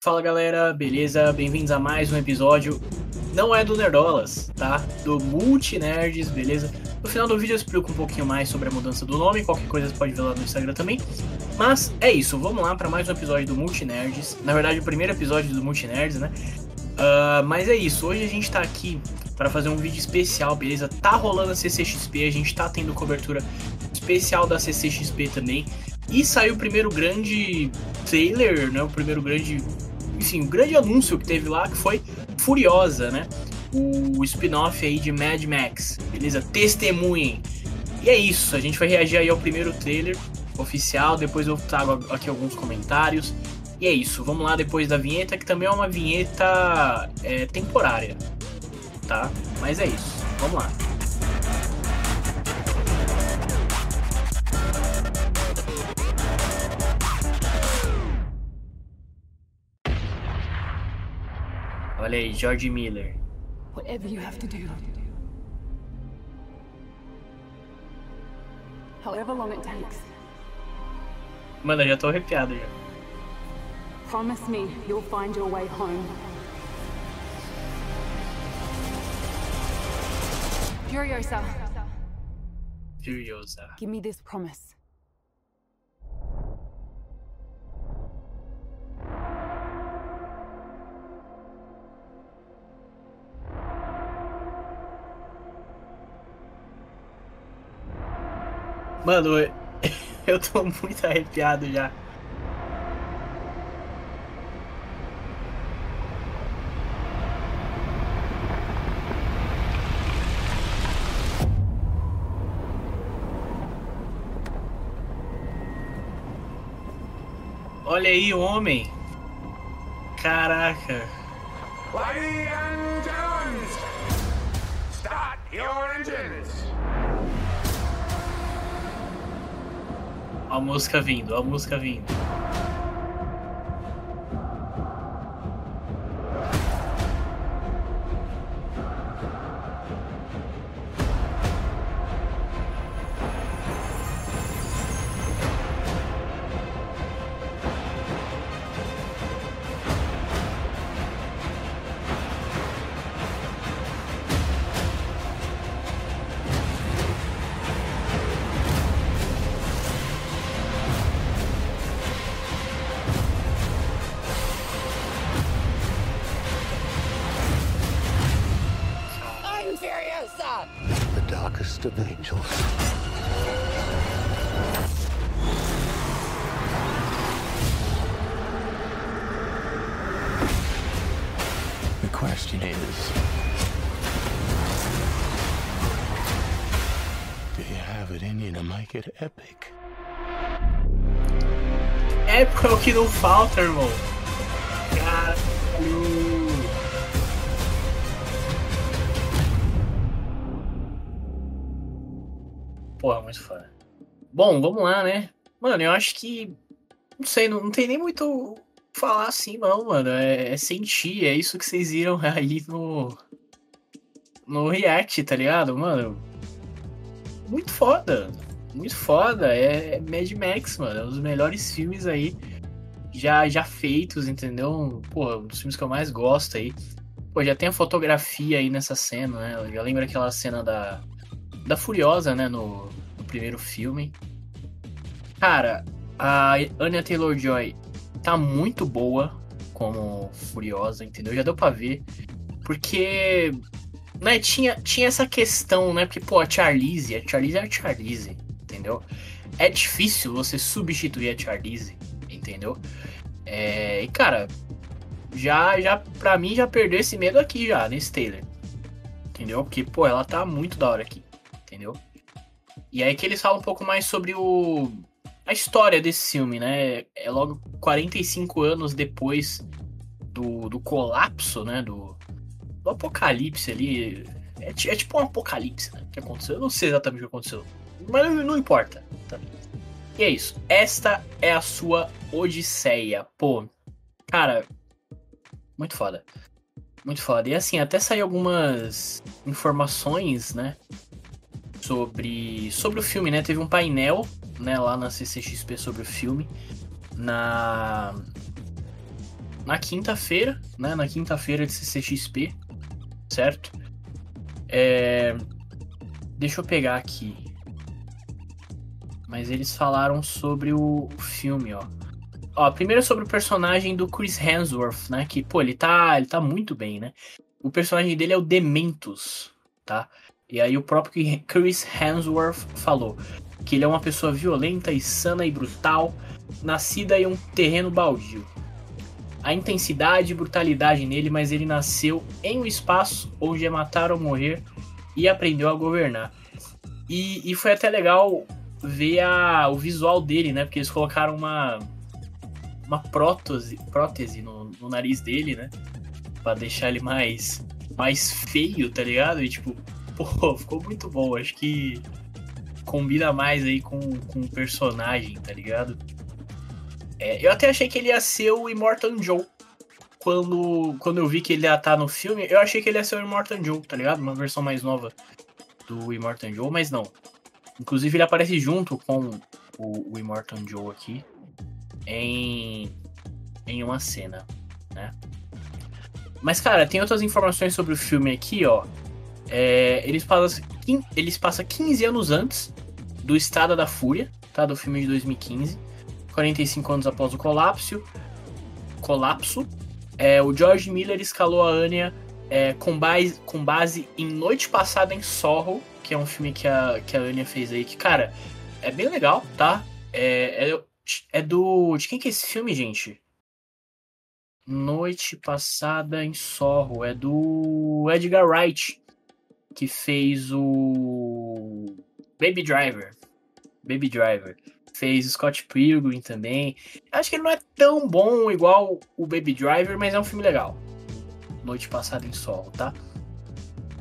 Fala galera, beleza? Bem-vindos a mais um episódio. Não é do Nerdolas, tá? Do Multinerds, beleza? No final do vídeo eu explico um pouquinho mais sobre a mudança do nome, qualquer coisa você pode ver lá no Instagram também. Mas é isso, vamos lá para mais um episódio do Multinerds. Na verdade, o primeiro episódio do Multinerds, né? Uh, mas é isso, hoje a gente tá aqui para fazer um vídeo especial, beleza? Tá rolando a CCXP, a gente tá tendo cobertura especial da CCXP também. E saiu o primeiro grande trailer, né? O primeiro grande. Enfim, o grande anúncio que teve lá, que foi Furiosa, né? O spin-off aí de Mad Max, beleza? Testemunhem. E é isso, a gente vai reagir aí ao primeiro trailer oficial, depois eu trago aqui alguns comentários. E é isso, vamos lá depois da vinheta, que também é uma vinheta é, temporária, tá? Mas é isso, vamos lá. Olha aí, George Miller. Whatever you have to do. However long it takes. Mano, eu já tô arrepiado já. Promise me you'll find your way home. Furiosa. Furiosa. Give me this promise. Mano, eu tô muito arrepiado já. Olha aí, homem. Caraca. And start your engines. A música vindo, a música vindo. Darkest of angels. The question is, do you have it in you to make it epic? Épico é o que não falta, irmão. Caralho. Porra, muito foda. Bom, vamos lá, né? Mano, eu acho que. Não sei, não, não tem nem muito falar assim, não, mano. É, é sentir, é isso que vocês viram aí no. No React, tá ligado? Mano. Muito foda. Muito foda. É Mad Max, mano. É um dos melhores filmes aí já, já feitos, entendeu? Pô, um dos filmes que eu mais gosto aí. Pô, já tem a fotografia aí nessa cena, né? Já lembra aquela cena da da Furiosa, né, no, no primeiro filme. Cara, a Anya Taylor-Joy tá muito boa como Furiosa, entendeu? Já deu pra ver. Porque, né, tinha, tinha essa questão, né, porque, pô, a Charlize, a Charlize é a Charlize, entendeu? É difícil você substituir a Charlize, entendeu? É, e, cara, já, já, pra mim, já perdeu esse medo aqui já, nesse trailer. Entendeu? Porque, pô, ela tá muito da hora aqui entendeu? E aí que eles falam um pouco mais sobre o a história desse filme, né? É logo 45 anos depois do, do colapso, né? Do, do apocalipse ali. É, é, tipo um apocalipse, né? Que aconteceu. Eu não sei exatamente o que aconteceu. Mas não importa. Tá? E é isso. Esta é a sua Odisseia. Pô, cara, muito foda. Muito foda. E assim, até saiu algumas informações, né? Sobre, sobre o filme, né? Teve um painel né, lá na CCXP sobre o filme. Na, na quinta-feira, né? Na quinta-feira de CCXP, certo? É... Deixa eu pegar aqui. Mas eles falaram sobre o filme, ó. Ó, primeiro sobre o personagem do Chris Hemsworth, né? Que, pô, ele tá, ele tá muito bem, né? O personagem dele é o Dementus, tá? E aí o próprio Chris Hemsworth falou que ele é uma pessoa violenta, insana e brutal, nascida em um terreno baldio. A intensidade e brutalidade nele, mas ele nasceu em um espaço onde é matar ou morrer e aprendeu a governar. E, e foi até legal ver a, o visual dele, né? Porque eles colocaram uma, uma prótese, prótese no, no nariz dele, né? Pra deixar ele mais, mais feio, tá ligado? E tipo, pô, ficou muito bom. Acho que combina mais aí com, com o personagem, tá ligado? É, eu até achei que ele ia ser o Immortal Joe. Quando, quando eu vi que ele ia estar no filme, eu achei que ele ia ser o Immortal Joe, tá ligado? Uma versão mais nova do Immortal Joe, mas não. Inclusive ele aparece junto com o, o Immortal Joe aqui em, em uma cena, né? Mas, cara, tem outras informações sobre o filme aqui, ó. É, eles, passam, eles passam 15 anos antes do Estada da Fúria, tá? Do filme de 2015. 45 anos após o colapso. Colapso. É, o George Miller escalou a Anya é, com, base, com base em Noite Passada em Sorro, que é um filme que a, que a Anya fez aí, que, cara, é bem legal, tá? É, é, é do. De quem que é esse filme, gente? Noite Passada em Sorro. É do Edgar Wright, que fez o. Baby Driver. Baby Driver. Fez Scott Pilgrim também. Acho que ele não é tão bom igual o Baby Driver, mas é um filme legal. Noite Passada em Sorro, tá?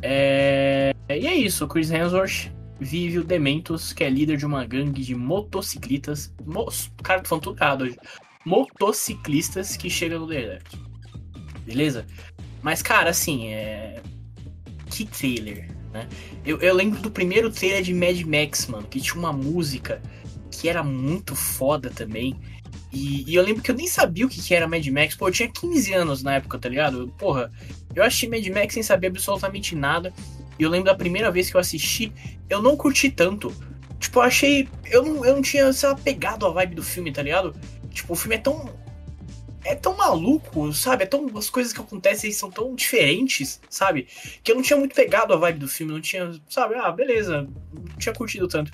É... E é isso, o Chris Hemsworth vive o Dementos, que é líder de uma gangue de motociclistas. Mo... Cara, tô falando tudo errado hoje. Motociclistas que chega no deserto. Beleza? Mas, cara, assim, é. Que trailer, né? Eu, eu lembro do primeiro trailer de Mad Max, mano, que tinha uma música que era muito foda também. E, e, eu lembro que eu nem sabia o que, que era Mad Max. Pô, eu tinha 15 anos na época, tá ligado? Porra, eu assisti Mad Max sem saber absolutamente nada. E eu lembro da primeira vez que eu assisti, eu não curti tanto. Tipo, eu achei. Eu não, eu não tinha, sei lá, pegado a vibe do filme, tá ligado? Tipo, o filme é tão. É tão maluco, sabe? É tão. As coisas que acontecem são tão diferentes, sabe? Que eu não tinha muito pegado a vibe do filme, não tinha. Sabe? Ah, beleza. Não tinha curtido tanto.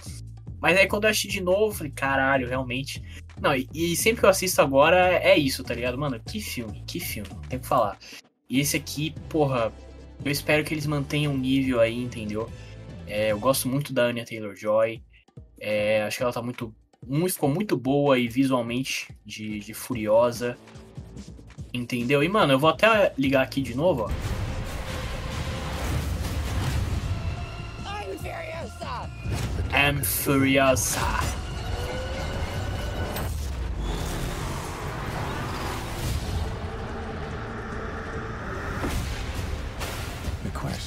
Mas aí quando eu assisti de novo, falei, caralho, realmente. Não, e, e, sempre que eu assisto agora é isso, tá ligado? Mano, que filme, que filme, tem que falar. E esse aqui, porra, eu espero que eles mantenham o nível aí, entendeu? É, eu gosto muito da Anya Taylor-Joy. É, acho que ela tá muito, muito. Ficou muito boa e visualmente de, de Furiosa. Entendeu? E, mano, eu vou até ligar aqui de novo, ó. am Furiosa.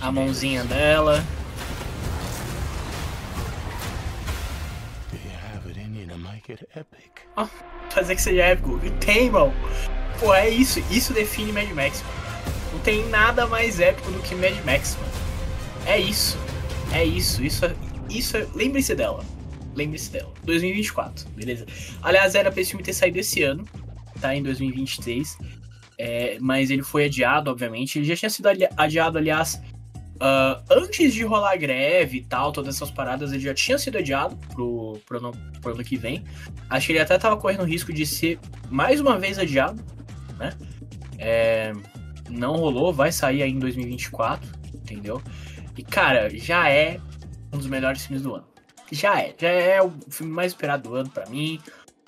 A mãozinha dela. Oh, fazer que seja épico. E tem, mano. Pô, é isso. Isso define Mad Max, mano. Não tem nada mais épico do que Mad Max, mano. É isso. É isso. Isso, isso é... Lembre-se dela. Lembre-se dela. 2024, beleza? Aliás, era pra esse filme ter saído esse ano, tá? Em 2023. É, mas ele foi adiado, obviamente. Ele já tinha sido adiado, aliás, uh, antes de rolar greve e tal, todas essas paradas, ele já tinha sido adiado pro, pro, ano, pro ano que vem. Acho que ele até tava correndo risco de ser mais uma vez adiado, né? É, não rolou, vai sair aí em 2024, entendeu? E cara, já é um dos melhores filmes do ano. Já é, já é o filme mais esperado do ano para mim.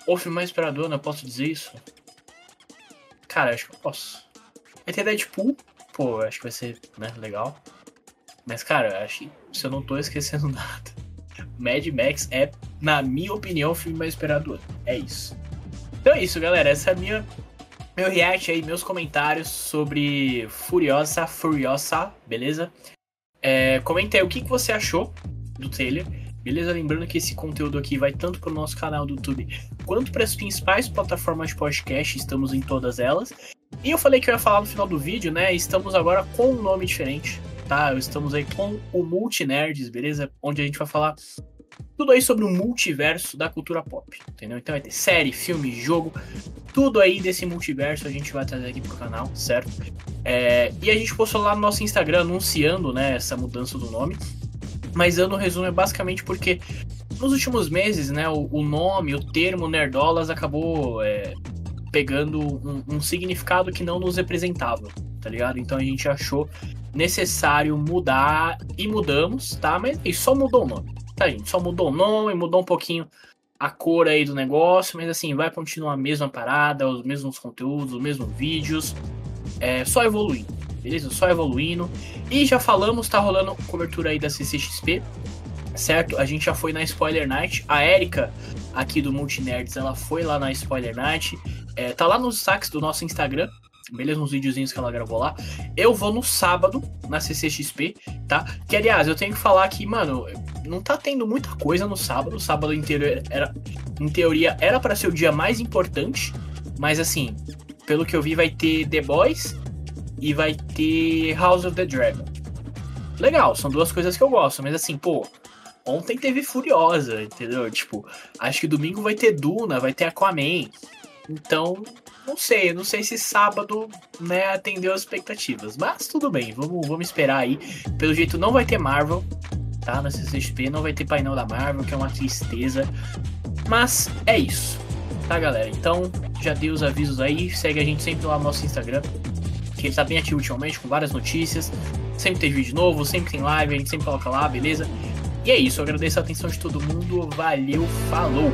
O filme mais esperado do ano, eu posso dizer isso? Cara, acho que eu posso. Vai ter Deadpool, pô, acho que vai ser né, legal. Mas, cara, acho que se eu não tô esquecendo nada, Mad Max é, na minha opinião, o filme mais esperado do ano. É isso. Então é isso, galera. Essa é a minha meu react aí, meus comentários sobre Furiosa, Furiosa, beleza? É, comenta aí o que, que você achou do trailer. Beleza? Lembrando que esse conteúdo aqui vai tanto para o nosso canal do YouTube quanto para as principais plataformas de podcast, estamos em todas elas. E eu falei que eu ia falar no final do vídeo, né? Estamos agora com um nome diferente, tá? Estamos aí com o Multinerds, beleza? Onde a gente vai falar tudo aí sobre o multiverso da cultura pop, entendeu? Então vai ter série, filme, jogo, tudo aí desse multiverso a gente vai trazer aqui pro canal, certo? É, e a gente postou lá no nosso Instagram anunciando, né, essa mudança do nome. Mas dando um resumo é basicamente porque nos últimos meses, né, o, o nome, o termo Nerdolas acabou é, pegando um, um, significado que não nos representava, tá ligado? Então a gente achou necessário mudar e mudamos, tá? Mas só mudou o nome, tá, gente? Só mudou o nome, mudou um pouquinho a cor aí do negócio, mas assim, vai continuar a mesma parada, os mesmos conteúdos, os mesmos vídeos, é, só evoluindo, beleza? Só evoluindo. E já falamos, tá rolando cobertura aí da CCXP, certo? A gente já foi na Spoiler Night. A Erika, aqui do Multinerds, ela foi lá na Spoiler Night. É, tá lá nos destaques do nosso Instagram, beleza? Nos videozinhos que ela gravou lá. Eu vou no sábado, na CCXP, tá? Que, aliás, eu tenho que falar que, mano, não tá tendo muita coisa no sábado. O sábado inteiro era, em teoria, era para ser o dia mais importante. Mas, assim, pelo que eu vi, vai ter The Boys e vai ter House of the Dragon. Legal, são duas coisas que eu gosto, mas assim, pô, ontem teve Furiosa, entendeu? Tipo, acho que domingo vai ter Duna, vai ter Aquaman. Então, não sei, não sei se sábado, né, atendeu as expectativas. Mas tudo bem, vamos, vamos esperar aí. Pelo jeito não vai ter Marvel, tá? Na CCXP não vai ter painel da Marvel, que é uma tristeza. Mas é isso, tá, galera? Então, já dei os avisos aí. Segue a gente sempre lá no nosso Instagram, que ele tá bem ativo ultimamente, com várias notícias. Sempre tem vídeo novo, sempre tem live, a gente sempre coloca lá, beleza? E é isso, eu agradeço a atenção de todo mundo. Valeu, falou!